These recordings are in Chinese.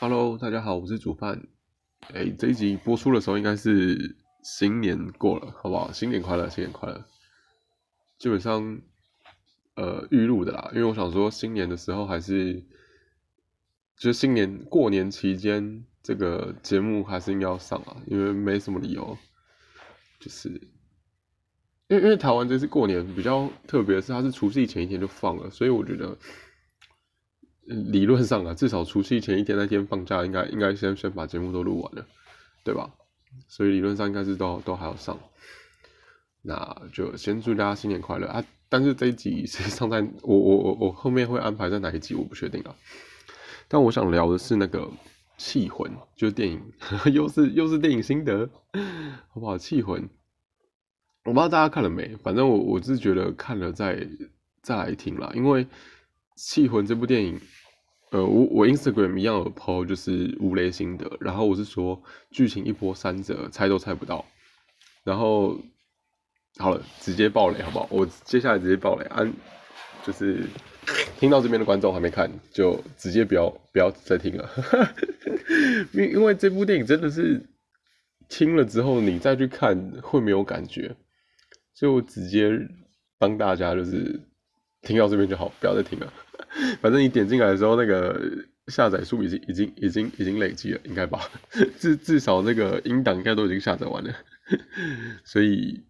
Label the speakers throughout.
Speaker 1: Hello，大家好，我是煮饭。哎，这一集播出的时候应该是新年过了，好不好？新年快乐，新年快乐。基本上，呃，预录的啦，因为我想说新年的时候还是，就是新年过年期间这个节目还是应该要上啊，因为没什么理由，就是因为因为台湾这次过年比较特别是，它是除夕前一天就放了，所以我觉得。理论上啊，至少除夕前一天那天放假，应该应该先先把节目都录完了，对吧？所以理论上应该是都都还要上。那就先祝大家新年快乐啊！但是这一集 实际上在我我我我后面会安排在哪一集，我不确定啊。但我想聊的是那个《气魂》，就是电影，又是又是电影心得，好不好？《气魂》，我不知道大家看了没，反正我我是觉得看了再再来听啦，因为。《气魂》这部电影，呃，我我 Instagram 一样有 po，就是无雷心得。然后我是说剧情一波三折，猜都猜不到。然后好了，直接爆雷好不好？我接下来直接爆雷，安就是听到这边的观众还没看，就直接不要不要再听了。因因为这部电影真的是听了之后你再去看会没有感觉，所以我直接帮大家就是听到这边就好，不要再听了。反正你点进来的时候，那个下载数已经已经已经已经累积了，应该吧？至至少那个音档应该都已经下载完了，所以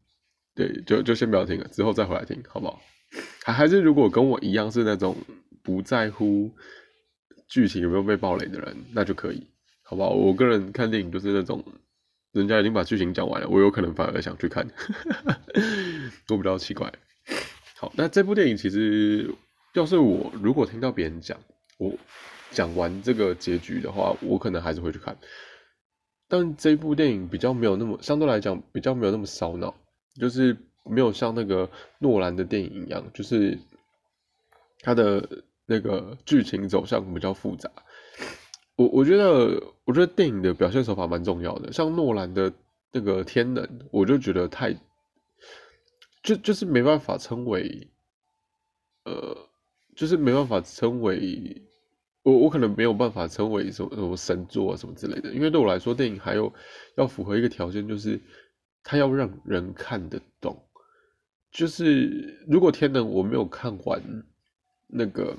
Speaker 1: 对，就就先不要听了，之后再回来听，好不好？还还是如果跟我一样是那种不在乎剧情有没有被暴雷的人，那就可以，好不好？我个人看电影就是那种人家已经把剧情讲完了，我有可能反而想去看，都比较奇怪。好，那这部电影其实。要是我如果听到别人讲我讲完这个结局的话，我可能还是会去看。但这部电影比较没有那么相对来讲比较没有那么烧脑，就是没有像那个诺兰的电影一样，就是它的那个剧情走向比较复杂。我我觉得我觉得电影的表现手法蛮重要的，像诺兰的那个《天能》，我就觉得太就就是没办法称为呃。就是没办法称为我，我可能没有办法称为什么什么神作啊什么之类的，因为对我来说，电影还有要符合一个条件，就是它要让人看得懂。就是如果天能我没有看完那个，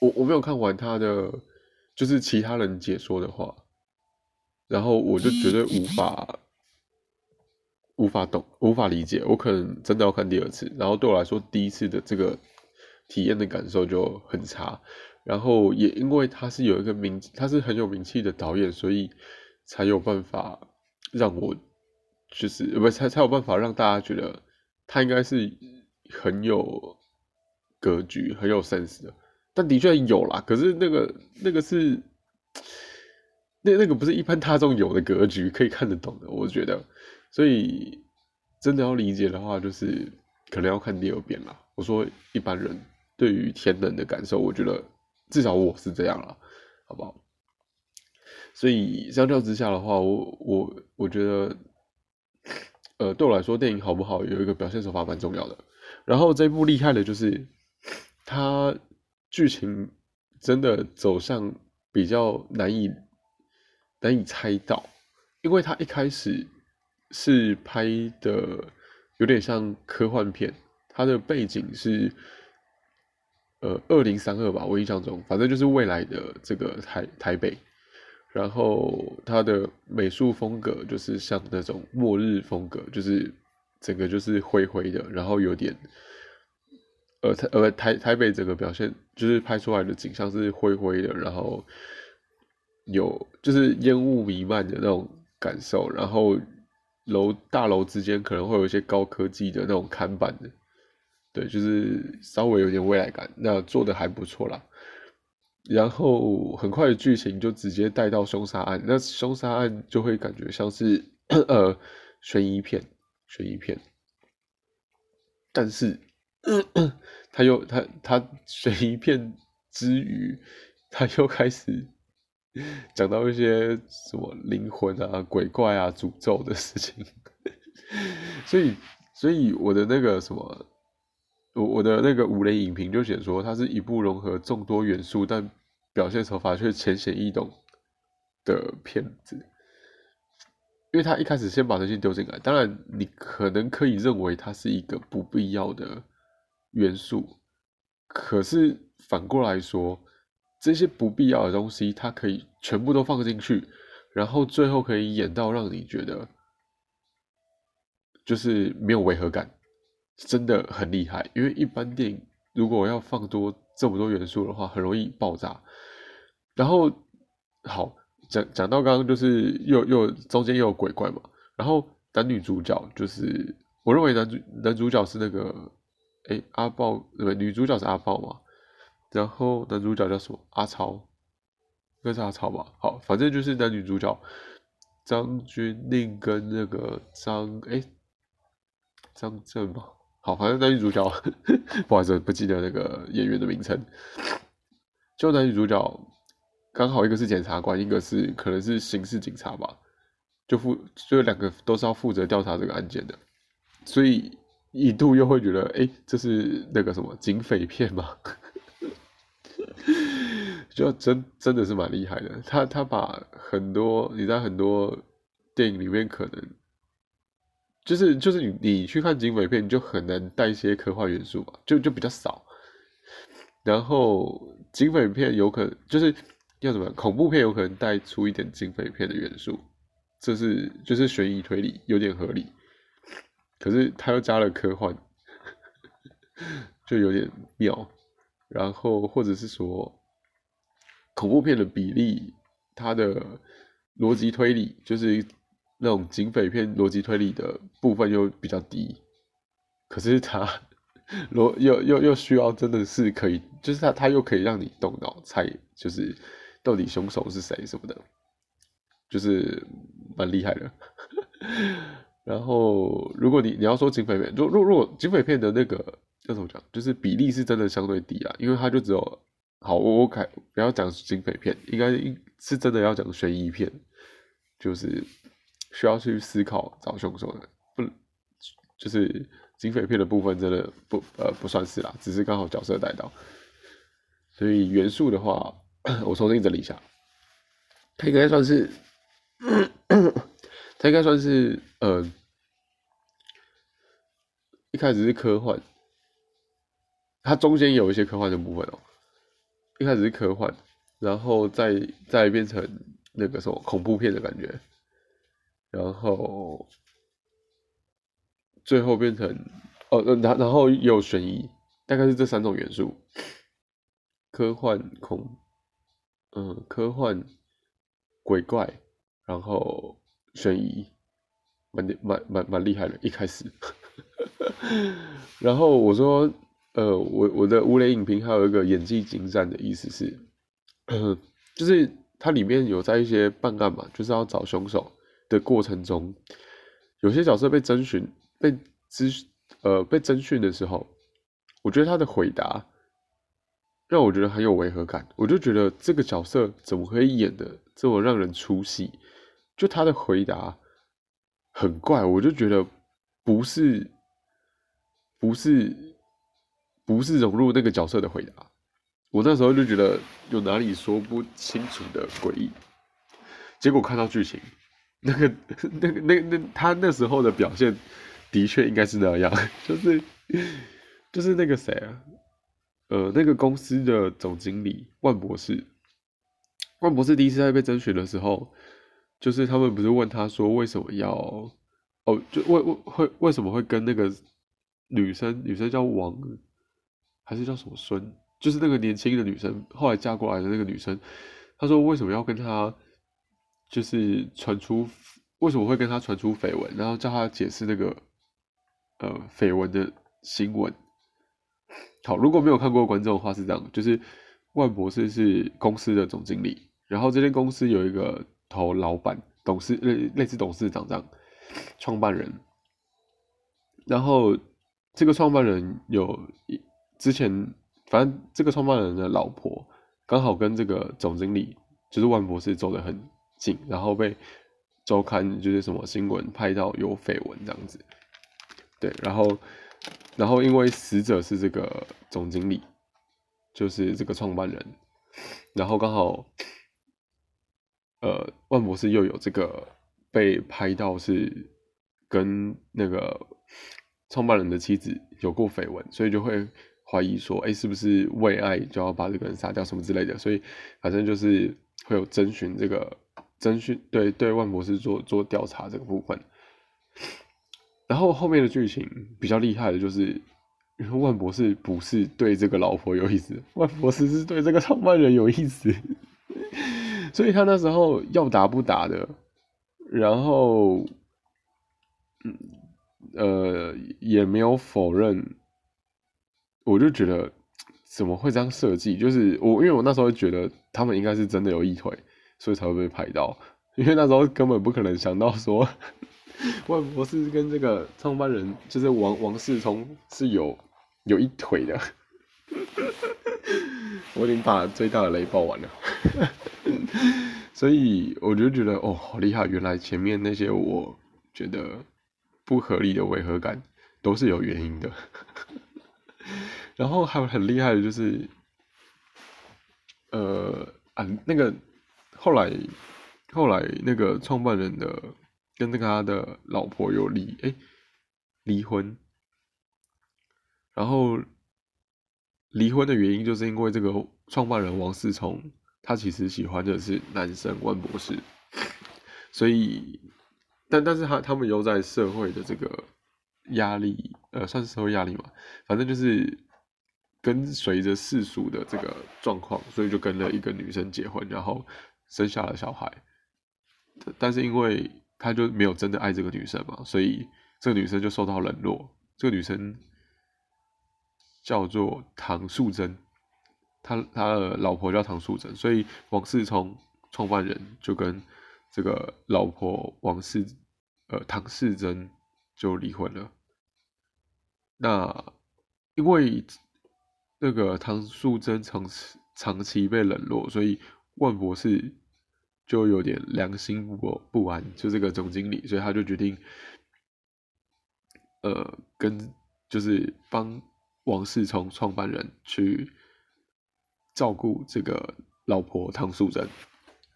Speaker 1: 我我没有看完他的，就是其他人解说的话，然后我就绝对无法无法懂，无法理解，我可能真的要看第二次。然后对我来说，第一次的这个。体验的感受就很差，然后也因为他是有一个名，他是很有名气的导演，所以才有办法让我就是不才才有办法让大家觉得他应该是很有格局、很有 sense 的。但的确有啦，可是那个那个是那那个不是一般大众有的格局可以看得懂的，我觉得。所以真的要理解的话，就是可能要看第二遍了。我说一般人。对于天冷的感受，我觉得至少我是这样了，好不好？所以相较之下的话，我我我觉得，呃，对我来说，电影好不好，有一个表现手法蛮重要的。然后这部厉害的就是，它剧情真的走向比较难以难以猜到，因为它一开始是拍的有点像科幻片，它的背景是。呃，二零三二吧，我印象中，反正就是未来的这个台台北，然后它的美术风格就是像那种末日风格，就是整个就是灰灰的，然后有点，呃台呃台台北整个表现就是拍出来的景象是灰灰的，然后有就是烟雾弥漫的那种感受，然后楼大楼之间可能会有一些高科技的那种看板的。对，就是稍微有点未来感，那做的还不错啦。然后很快的剧情就直接带到凶杀案，那凶杀案就会感觉像是 呃悬疑片，悬疑片。但是 他又他他悬疑片之余，他又开始 讲到一些什么灵魂啊、鬼怪啊、诅咒的事情。所以，所以我的那个什么。我我的那个五雷影评就写说，它是一部融合众多元素但表现手法却浅显易懂的片子，因为他一开始先把这些丢进来，当然你可能可以认为它是一个不必要的元素，可是反过来说，这些不必要的东西，它可以全部都放进去，然后最后可以演到让你觉得就是没有违和感，真的很厉害。因为一般电影如果要放多这么多元素的话，很容易爆炸。然后，好讲讲到刚刚就是又又中间又有鬼怪嘛，然后男女主角就是我认为男主男主角是那个哎阿豹对女主角是阿豹嘛，然后男主角叫什么阿超，应该是阿超吧，好反正就是男女主角张钧甯跟那个张哎张震吧，好反正男女主角不好意思不记得那个演员的名称，就男女主角。刚好一个是检察官，一个是可能是刑事警察吧，就负就两个都是要负责调查这个案件的，所以一度又会觉得，哎，这是那个什么警匪片吗？就真真的是蛮厉害的，他他把很多你在很多电影里面可能就是就是你你去看警匪片，你就很难带一些科幻元素嘛，就就比较少，然后警匪片有可能就是。要怎么恐怖片有可能带出一点警匪片的元素，这是就是悬疑推理有点合理，可是他又加了科幻，就有点妙。然后或者是说，恐怖片的比例，它的逻辑推理就是那种警匪片逻辑推理的部分又比较低，可是它 逻又又又需要真的是可以，就是它它又可以让你动脑猜，就是。到底凶手是谁什么的，就是蛮厉害的。然后，如果你你要说警匪片，如如如果警匪片的那个要怎么讲，就是比例是真的相对低啊，因为它就只有好，我我改不要讲警匪片，应该是真的要讲悬疑片，就是需要去思考找凶手的，不就是警匪片的部分真的不呃不算是啦，只是刚好角色带到，所以元素的话。我重新整理一下，它应该算是，它应该算是，呃，一开始是科幻，它中间有一些科幻的部分哦，一开始是科幻，然后再再变成那个什么恐怖片的感觉，然后最后变成，哦，然然后有悬疑，大概是这三种元素，科幻恐。嗯，科幻、鬼怪，然后悬疑，蛮蛮蛮蛮厉害的。一开始，然后我说，呃，我我的无雷影评还有一个演技精湛的意思是，就是它里面有在一些办案嘛，就是要找凶手的过程中，有些角色被征询、被咨呃被征询的时候，我觉得他的回答。让我觉得很有违和感，我就觉得这个角色怎么可以演的这么让人出戏？就他的回答很怪，我就觉得不是不是不是融入那个角色的回答。我那时候就觉得有哪里说不清楚的诡异。结果看到剧情，那个 那个那那他那时候的表现的确应该是那样，就是就是那个谁啊？呃，那个公司的总经理万博士，万博士第一次在被征询的时候，就是他们不是问他说为什么要，哦，就为为会为什么会跟那个女生，女生叫王，还是叫什么孙，就是那个年轻的女生，后来嫁过来的那个女生，他说为什么要跟他，就是传出为什么会跟他传出绯闻，然后叫他解释那个，呃，绯闻的新闻。好，如果没有看过观众的话是这样，就是万博士是公司的总经理，然后这间公司有一个头老板、董事类类似董事长这样，创办人，然后这个创办人有之前，反正这个创办人的老婆刚好跟这个总经理就是万博士走得很然后被周刊就是什么新闻拍到有绯闻这样子，对，然后。然后，因为死者是这个总经理，就是这个创办人，然后刚好，呃，万博士又有这个被拍到是跟那个创办人的妻子有过绯闻，所以就会怀疑说，哎，是不是为爱就要把这个人杀掉什么之类的？所以反正就是会有征询这个征询，对对，万博士做做调查这个部分。然后后面的剧情比较厉害的就是。万博士不是对这个老婆有意思，万博士是对这个创办人有意思，所以他那时候要打不打的，然后，嗯，呃，也没有否认，我就觉得怎么会这样设计？就是我，因为我那时候觉得他们应该是真的有一腿，所以才会被拍到，因为那时候根本不可能想到说万博士跟这个创办人就是王王世聪是有。有一腿的，我已经把最大的雷爆完了，所以我就觉得哦，好厉害！原来前面那些我觉得不合理的违和感都是有原因的。然后还有很厉害的就是，呃啊，那个后来后来那个创办人的跟那个他的老婆有离哎离婚。然后离婚的原因，就是因为这个创办人王思聪，他其实喜欢的是男生万博士，所以，但但是他他们又在社会的这个压力，呃，算是社会压力嘛，反正就是跟随着世俗的这个状况，所以就跟了一个女生结婚，然后生下了小孩，但是因为他就没有真的爱这个女生嘛，所以这个女生就受到冷落，这个女生。叫做唐素贞，他他的老婆叫唐素贞，所以王世聪创办人就跟这个老婆王世呃唐世贞就离婚了。那因为那个唐素贞长期长期被冷落，所以万博士就有点良心不不安，就这个总经理，所以他就决定呃跟就是帮。王世聪创办人去照顾这个老婆唐素贞，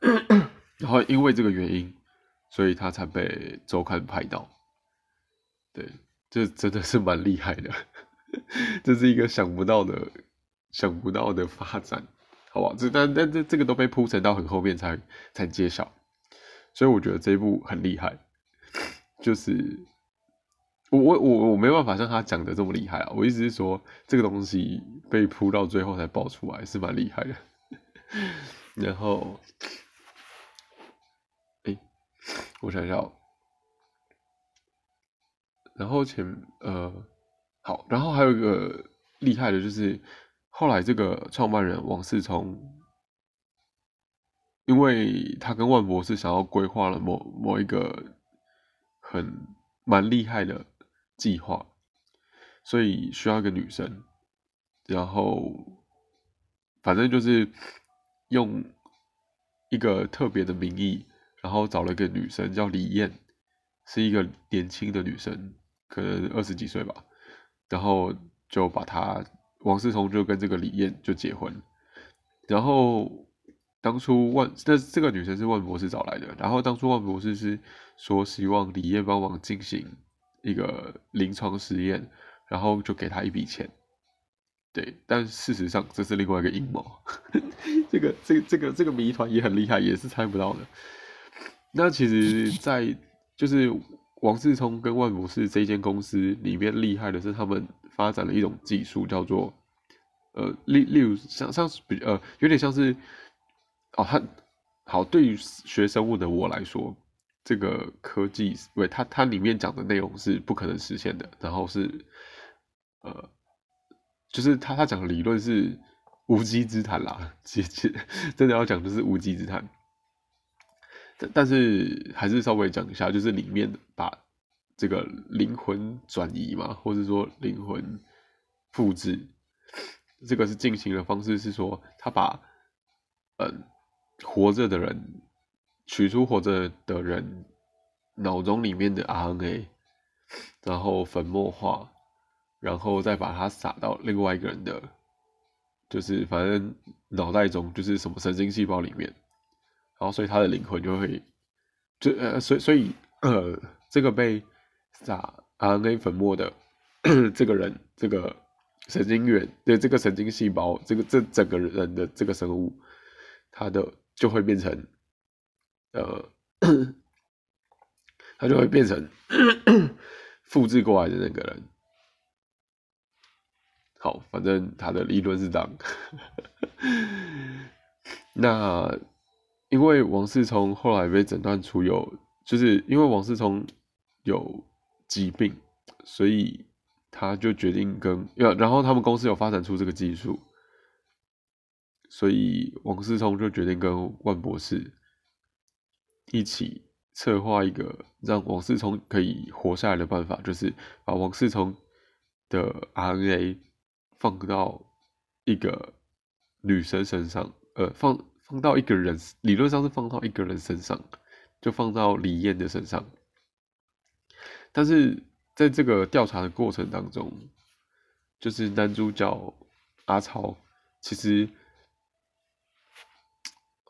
Speaker 1: 然后因为这个原因，所以他才被周刊拍到。对，这真的是蛮厉害的，这是一个想不到的、想不到的发展，好吧？这但但这这个都被铺陈到很后面才才揭晓，所以我觉得这一部很厉害，就是。我我我我没办法像他讲的这么厉害啊！我意思是说，这个东西被铺到最后才爆出来，是蛮厉害的。然后，哎，我想想，然后前呃，好，然后还有一个厉害的就是，后来这个创办人王世聪，因为他跟万博士想要规划了某某一个很蛮厉害的。计划，所以需要一个女生，然后反正就是用一个特别的名义，然后找了一个女生叫李艳，是一个年轻的女生，可能二十几岁吧，然后就把她王思聪就跟这个李艳就结婚，然后当初万这这个女生是万博士找来的，然后当初万博士是说希望李艳帮忙进行。一个临床实验，然后就给他一笔钱，对，但事实上这是另外一个阴谋，这个这这个这个谜团也很厉害，也是猜不到的。那其实，在就是王思聪跟万博士这间公司里面厉害的是，他们发展了一种技术，叫做呃，例例如像像是比呃，有点像是哦，他好，对于学生物的我来说。这个科技，对它它里面讲的内容是不可能实现的，然后是，呃，就是他他讲的理论是无稽之谈啦，其实真的要讲就是无稽之谈，但但是还是稍微讲一下，就是里面把这个灵魂转移嘛，或者说灵魂复制，这个是进行的方式是说，他把嗯活着的人。取出活着的人脑中里面的 RNA，然后粉末化，然后再把它撒到另外一个人的就是反正脑袋中就是什么神经细胞里面，然后所以他的灵魂就会就呃所以所以呃这个被撒 RNA 粉末的 这个人这个神经元对这个神经细胞这个这整个人的这个生物，它的就会变成呃。他就会变成 复制过来的那个人。好，反正他的理论是这样。那因为王世聪后来被诊断出有，就是因为王世聪有疾病，所以他就决定跟要，然后他们公司有发展出这个技术，所以王思聪就决定跟万博士一起。策划一个让王思聪可以活下来的办法，就是把王思聪的 RNA 放到一个女生身上，呃，放放到一个人，理论上是放到一个人身上，就放到李艳的身上。但是在这个调查的过程当中，就是男主角阿超其实。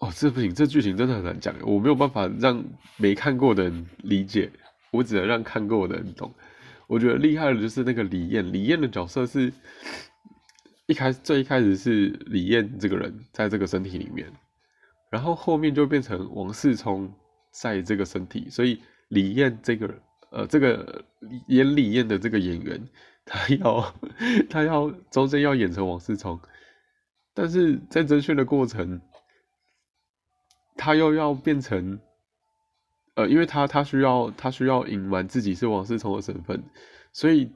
Speaker 1: 哦，这不行，这剧情真的很难讲，我没有办法让没看过的人理解，我只能让看过的人懂。我觉得厉害的就是那个李艳，李艳的角色是一开最一开始是李艳这个人在这个身体里面，然后后面就变成王世聪在这个身体，所以李艳这个人呃这个演李艳的这个演员，他要他要中间要演成王思聪，但是在甄选的过程。他又要变成，呃，因为他他需要他需要隐瞒自己是王思聪的身份，所以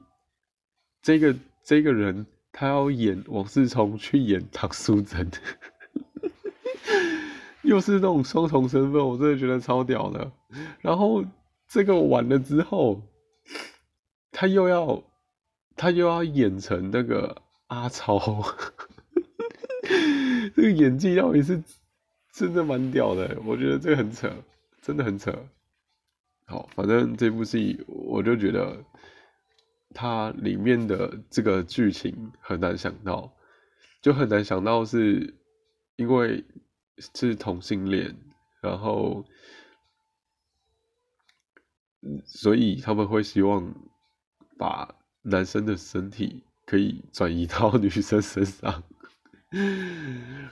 Speaker 1: 这个这个人他要演王思聪去演唐淑珍，又是那种双重身份，我真的觉得超屌的。然后这个完了之后，他又要他又要演成那个阿超，这个演技到底是？真的蛮屌的，我觉得这个很扯，真的很扯。好，反正这部戏我就觉得它里面的这个剧情很难想到，就很难想到是因为是同性恋，然后所以他们会希望把男生的身体可以转移到 女生身上，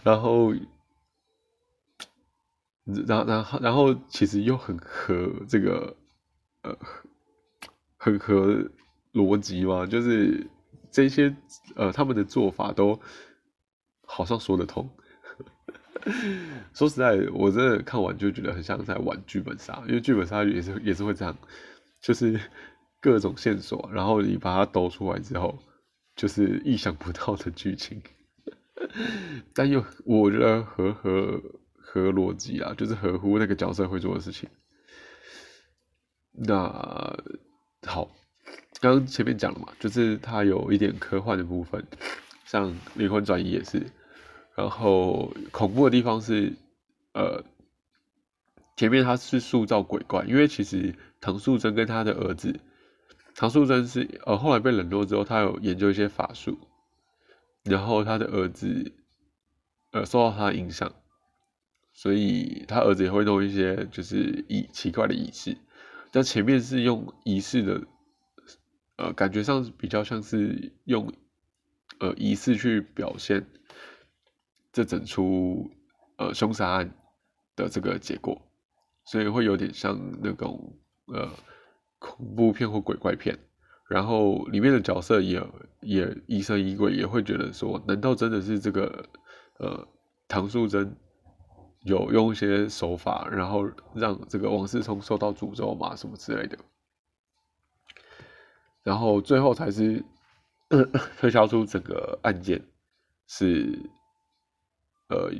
Speaker 1: 然后。然然后然后其实又很合这个呃很合逻辑嘛，就是这些呃他们的做法都好像说得通。说实在，我真的看完就觉得很像在玩剧本杀，因为剧本杀也是也是会这样，就是各种线索，然后你把它抖出来之后，就是意想不到的剧情，但又我觉得合合。合逻辑啊，就是合乎那个角色会做的事情。那好，刚刚前面讲了嘛，就是它有一点科幻的部分，像灵魂转移也是。然后恐怖的地方是，呃，前面他是塑造鬼怪，因为其实唐素贞跟他的儿子，唐素贞是呃后来被冷落之后，他有研究一些法术，然后他的儿子呃受到他的影响。所以他儿子也会弄一些就是仪奇怪的仪式，但前面是用仪式的，呃，感觉上比较像是用呃仪式去表现这整出呃凶杀案的这个结果，所以会有点像那种呃恐怖片或鬼怪片，然后里面的角色也也疑神疑鬼，也会觉得说，难道真的是这个呃唐素贞？有用一些手法，然后让这个王思聪受到诅咒嘛，什么之类的，然后最后才是 推销出整个案件是呃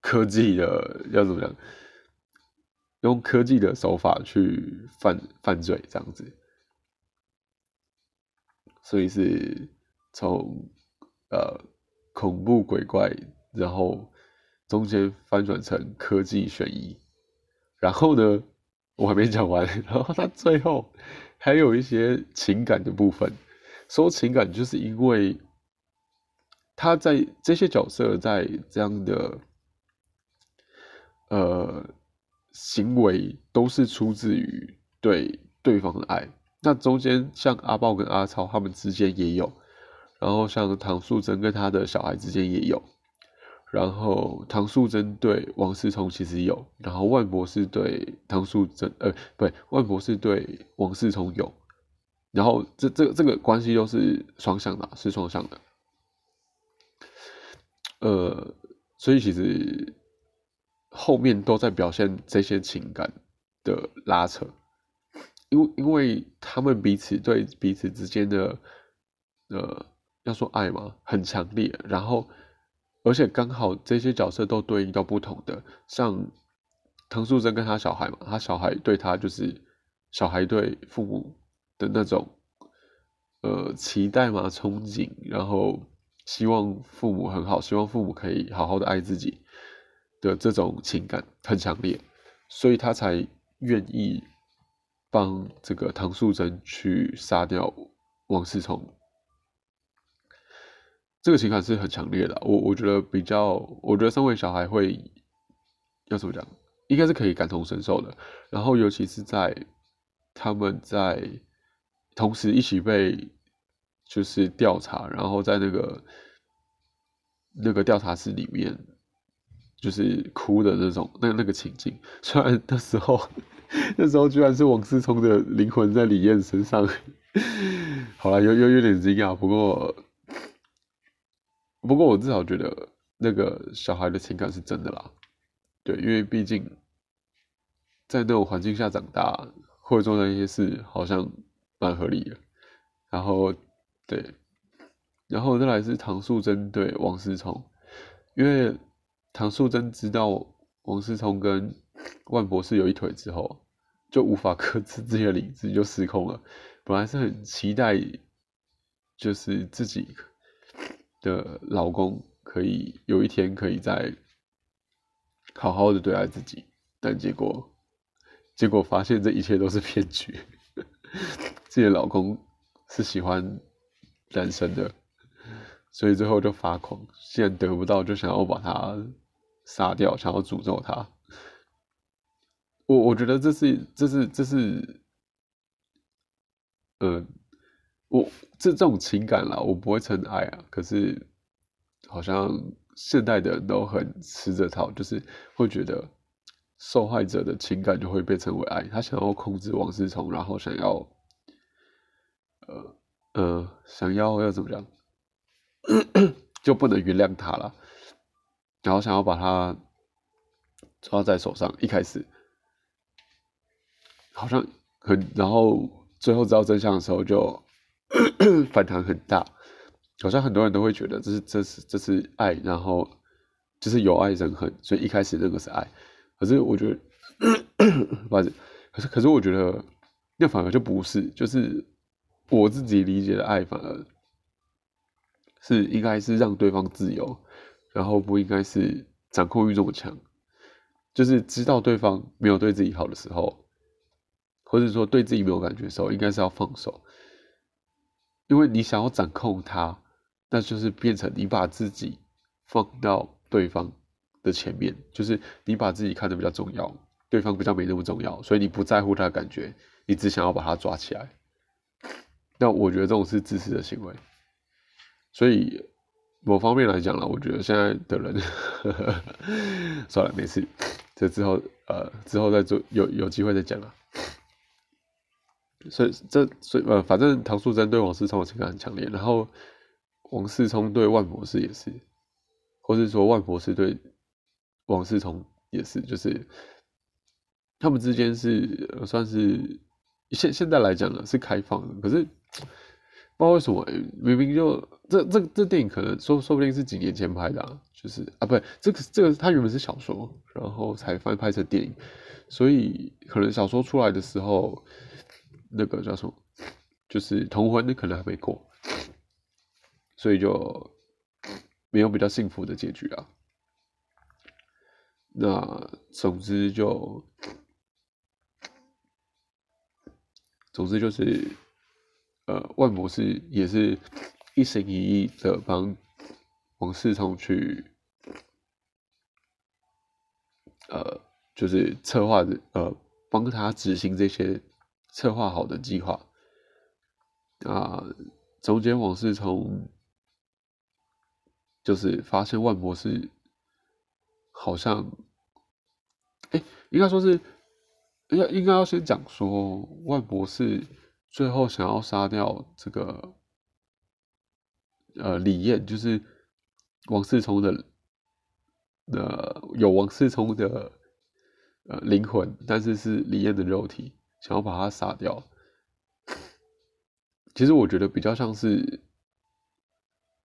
Speaker 1: 科技的要怎么讲，用科技的手法去犯犯罪这样子，所以是从呃恐怖鬼怪，然后。中间翻转成科技悬疑，然后呢，我还没讲完，然后他最后还有一些情感的部分。说情感，就是因为他在这些角色在这样的呃行为都是出自于对对方的爱。那中间像阿豹跟阿超他们之间也有，然后像唐素贞跟他的小孩之间也有，然后唐素贞对王思聪其实有，然后万博士对唐素贞呃不对，万博士对王思聪有，然后这这这个关系都是双向的，是双向的。呃，所以其实后面都在表现这些情感的拉扯，因为因为他们彼此对彼此之间的呃，要说爱嘛，很强烈。然后，而且刚好这些角色都对应到不同的，像唐素贞跟他小孩嘛，他小孩对他就是小孩对父母的那种呃期待嘛，憧憬，然后。希望父母很好，希望父母可以好好的爱自己的这种情感很强烈，所以他才愿意帮这个唐素贞去杀掉王思聪。这个情感是很强烈的，我我觉得比较，我觉得身为小孩会要怎么讲，应该是可以感同身受的。然后尤其是在他们在同时一起被。就是调查，然后在那个那个调查室里面，就是哭的那种那那个情景。虽然那时候 那时候居然是王思聪的灵魂在李艳身上，好了，有有有点惊讶。不过不过我至少觉得那个小孩的情感是真的啦。对，因为毕竟在那种环境下长大，会做那些事，好像蛮合理的。然后。对，然后再来是唐素贞对王思聪，因为唐素贞知道王思聪跟万博士有一腿之后，就无法克制自己的理智，就失控了。本来是很期待，就是自己的老公可以有一天可以再好好的对待自己，但结果结果发现这一切都是骗局，自己的老公是喜欢。单身的，所以最后就发狂，既然得不到，就想要把他杀掉，想要诅咒他。我我觉得这是这是这是，呃，我这这种情感啦，我不会称爱啊。可是好像现代的人都很吃这套，就是会觉得受害者的情感就会被称为爱。他想要控制王思聪，然后想要，呃。呃，想要要怎么样，就不能原谅他了，然后想要把他抓在手上。一开始好像很，然后最后知道真相的时候就 反弹很大。好像很多人都会觉得这是这是这是爱，然后就是有爱人恨，所以一开始那个是爱。可是我觉得，不好意思，可是可是我觉得那反而就不是，就是。我自己理解的爱，反而是应该是让对方自由，然后不应该是掌控欲这么强。就是知道对方没有对自己好的时候，或者说对自己没有感觉的时候，应该是要放手。因为你想要掌控他，那就是变成你把自己放到对方的前面，就是你把自己看得比较重要，对方比较没那么重要，所以你不在乎他的感觉，你只想要把他抓起来。那我觉得这种是自私的行为，所以某方面来讲了，我觉得现在的人，算了，没事，这之后呃之后再做有有机会再讲了。所以这所以呃反正唐素贞对王思聪的情感很强烈，然后王思聪对万博士也是，或是说万博士对王思聪也是，就是他们之间是算是现现在来讲呢是开放的，可是。不知道为什么，明明就这这这电影可能说说不定是几年前拍的，啊就是啊，不对，这个这个它原本是小说，然后才翻拍成电影，所以可能小说出来的时候，那个叫什么，就是同婚可能还没过，所以就没有比较幸福的结局啊。那总之就，总之就是。呃，万博士也是一心一意的帮王世聪去，呃，就是策划的，呃，帮他执行这些策划好的计划。啊，中间王世聪就是发现万博士好像，哎，应该说是，应该应该要先讲说万博士最后想要杀掉这个。呃，李艳就是王世聪的，呃，有王世聪的呃灵魂，但是是李艳的肉体，想要把他杀掉。其实我觉得比较像是，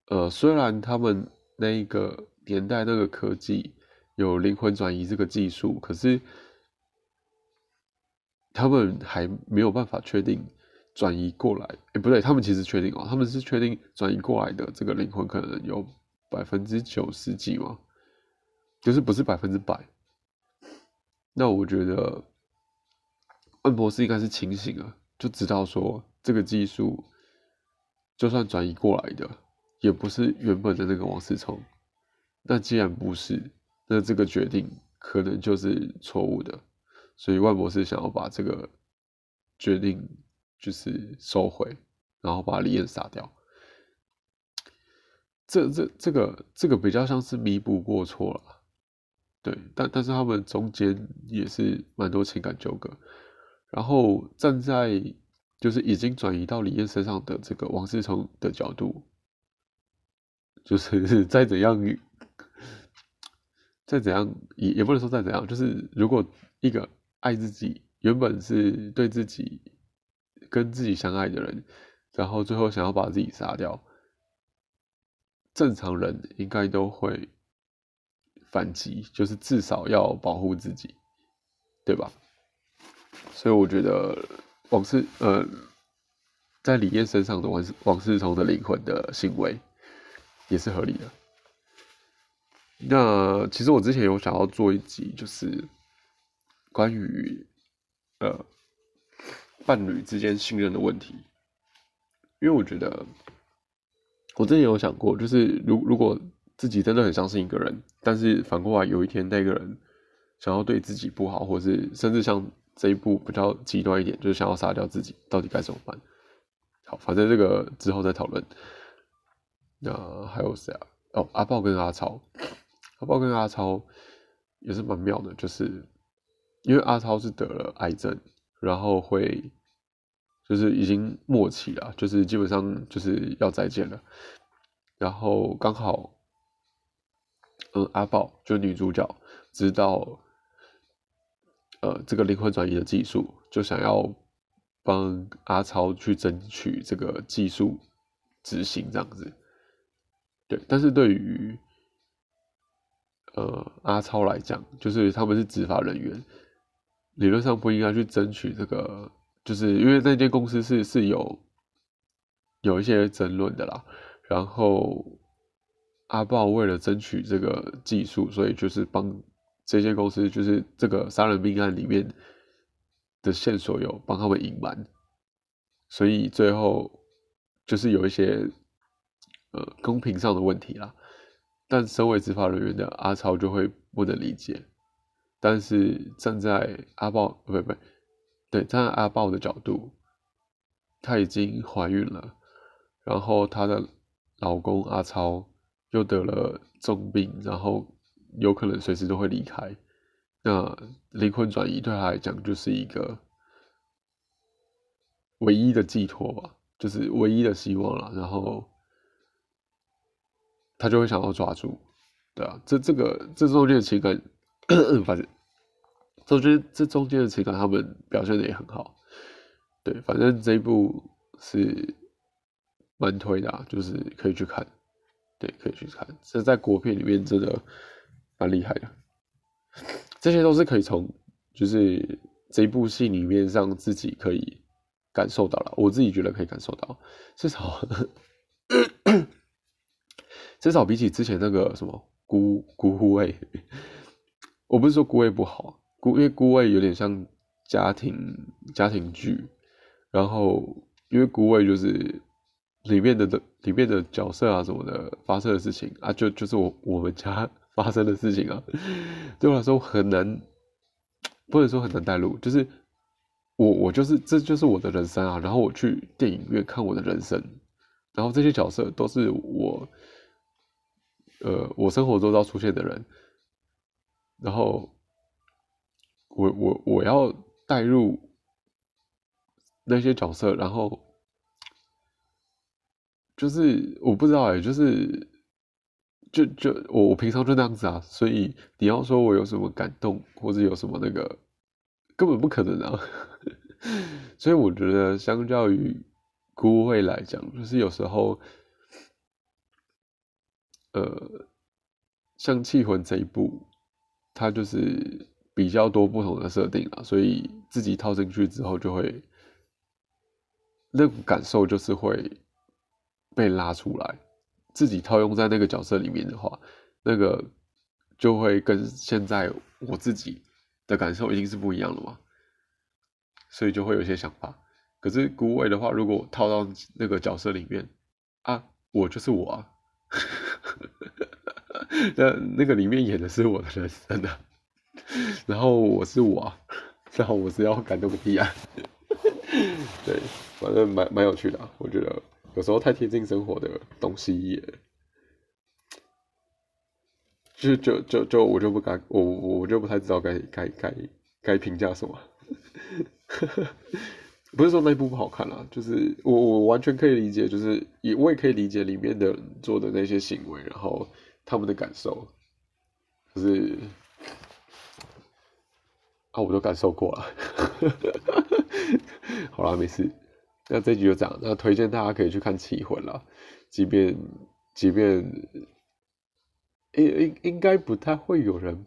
Speaker 1: 呃，虽然他们那个年代那个科技有灵魂转移这个技术，可是他们还没有办法确定。转移过来，哎，不对，他们其实确定哦，他们是确定转移过来的这个灵魂可能有百分之九十几嘛，就是不是百分之百。那我觉得万博士应该是清醒了，就知道说这个技术就算转移过来的，也不是原本的那个王思聪。那既然不是，那这个决定可能就是错误的，所以万博士想要把这个决定。就是收回，然后把李艳杀掉。这这这个这个比较像是弥补过错了，对，但但是他们中间也是蛮多情感纠葛。然后站在就是已经转移到李艳身上的这个王思聪的角度，就是再怎样，再怎样也也不能说再怎样，就是如果一个爱自己，原本是对自己。跟自己相爱的人，然后最后想要把自己杀掉，正常人应该都会反击，就是至少要保护自己，对吧？所以我觉得王世呃，在李艳身上的王王世聪的灵魂的行为也是合理的。那其实我之前有想要做一集，就是关于呃。伴侣之间信任的问题，因为我觉得，我之前有想过，就是如如果自己真的很相信一个人，但是反过来有一天那个人想要对自己不好，或是甚至像这一步比较极端一点，就是想要杀掉自己，到底该怎么办？好，反正这个之后再讨论。那还有谁啊？哦，阿豹跟阿超，阿豹跟阿超也是蛮妙的，就是因为阿超是得了癌症。然后会，就是已经末期了，就是基本上就是要再见了。然后刚好，嗯，阿宝就女主角知道，呃，这个灵魂转移的技术，就想要帮阿超去争取这个技术执行这样子。对，但是对于，呃，阿超来讲，就是他们是执法人员。理论上不应该去争取这个，就是因为那间公司是是有有一些争论的啦。然后阿豹为了争取这个技术，所以就是帮这间公司，就是这个杀人命案里面的线索有帮他们隐瞒，所以最后就是有一些呃公平上的问题啦。但身为执法人员的阿超就会不能理解。但是站在阿豹不不，对站在阿豹的角度，她已经怀孕了，然后她的老公阿超又得了重病，然后有可能随时都会离开，那灵魂转移对她来讲就是一个唯一的寄托吧，就是唯一的希望了，然后她就会想要抓住，对啊，这这个这中间的情感。反正，我觉得这中间的情感他们表现的也很好。对，反正这一部是蛮推的，就是可以去看。对，可以去看。这在国片里面真的蛮厉害的。这些都是可以从就是这一部戏里面让自己可以感受到了。我自己觉得可以感受到，至少 至少比起之前那个什么孤孤味。我不是说孤味不好，孤因为孤味有点像家庭家庭剧，然后因为孤味就是里面的的里面的角色啊什么的发生的事情啊，就就是我我们家 发生的事情啊，对我来说很难，不能说很难带入，就是我我就是这就是我的人生啊，然后我去电影院看我的人生，然后这些角色都是我，呃，我生活中要出现的人，然后我我我要带入那些角色，然后。就是我不知道哎，就是就就我我平常就那样子啊，所以你要说我有什么感动或者有什么那个，根本不可能啊。所以我觉得相较于孤会来讲，就是有时候，呃，像气魂这一部，它就是比较多不同的设定啊，所以自己套进去之后，就会那种感受就是会。被拉出来，自己套用在那个角色里面的话，那个就会跟现在我自己的感受一定是不一样的嘛，所以就会有些想法。可是古伟的话，如果套到那个角色里面啊，我就是我啊，那那个里面演的是我的人生啊，然后我是我啊，然后我是要感动个屁啊，对，反正蛮蛮有趣的，我觉得。有时候太贴近生活的东西也，就就就就我就不敢我我就不太知道该该该该评价什么，不是说那部不好看啦，就是我我完全可以理解，就是也我也可以理解里面的做的那些行为，然后他们的感受，就是啊，我都感受过了，好了，没事。那这集就这样，那推荐大家可以去看《气魂》了，即便即便应应应该不太会有人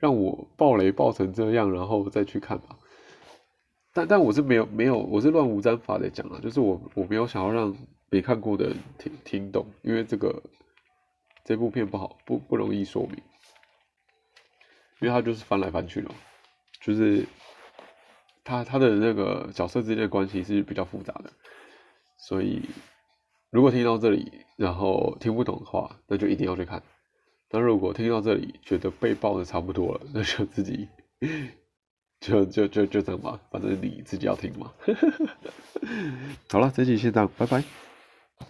Speaker 1: 让我爆雷爆成这样，然后再去看吧。但但我是没有没有，我是乱无章法的讲了，就是我我没有想要让没看过的人听听懂，因为这个这部片不好不不容易说明，因为它就是翻来翻去的，就是。他他的那个角色之间的关系是比较复杂的，所以如果听到这里然后听不懂的话，那就一定要去看。但如果听到这里觉得被爆的差不多了，那就自己 就就就就这样吧，反正你自己要听嘛。好了，这期先这样，拜拜。